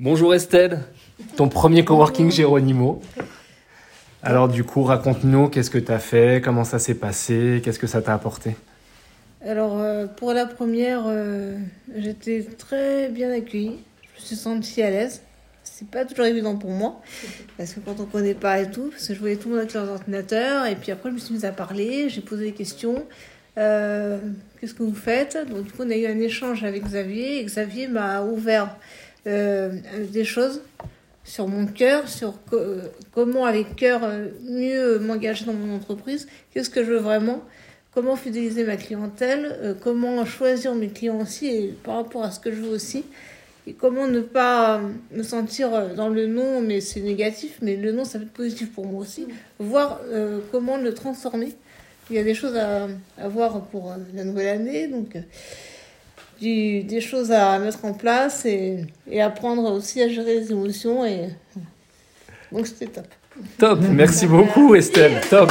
Bonjour Estelle, ton premier coworking Géronimo. Alors du coup, raconte-nous qu'est-ce que tu as fait, comment ça s'est passé, qu'est-ce que ça t'a apporté? Alors euh, pour la première, euh, j'étais très bien accueillie, je me suis sentie à l'aise. C'est pas toujours évident pour moi, parce que quand on connaît pas et tout, parce que je voyais tout le monde avec leurs ordinateurs, et puis après je me suis mise à parler, j'ai posé des questions. Euh, Qu'est-ce que vous faites? Donc du coup on a eu un échange avec Xavier, et Xavier m'a ouvert des choses sur mon cœur, sur euh, comment avec cœur euh, mieux m'engager dans mon entreprise, qu'est-ce que je veux vraiment, comment fidéliser ma clientèle, euh, comment choisir mes clients aussi et par rapport à ce que je veux aussi, et comment ne pas me sentir euh, dans le non, mais c'est négatif, mais le non ça peut être positif pour moi aussi, voir euh, comment le transformer. Il y a des choses à, à voir pour euh, la nouvelle année, donc euh, des choses à mettre en place et, et apprendre aussi à gérer les émotions. Et... Donc c'était top. Top, merci beaucoup Estelle, top